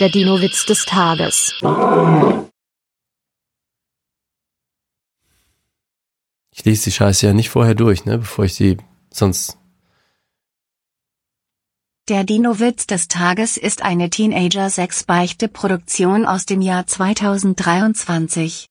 Der Dino-Witz des Tages. Ich lese die Scheiße ja nicht vorher durch, ne, bevor ich sie sonst. Der Dino-Witz des Tages ist eine Teenager-6-Beichte-Produktion aus dem Jahr 2023.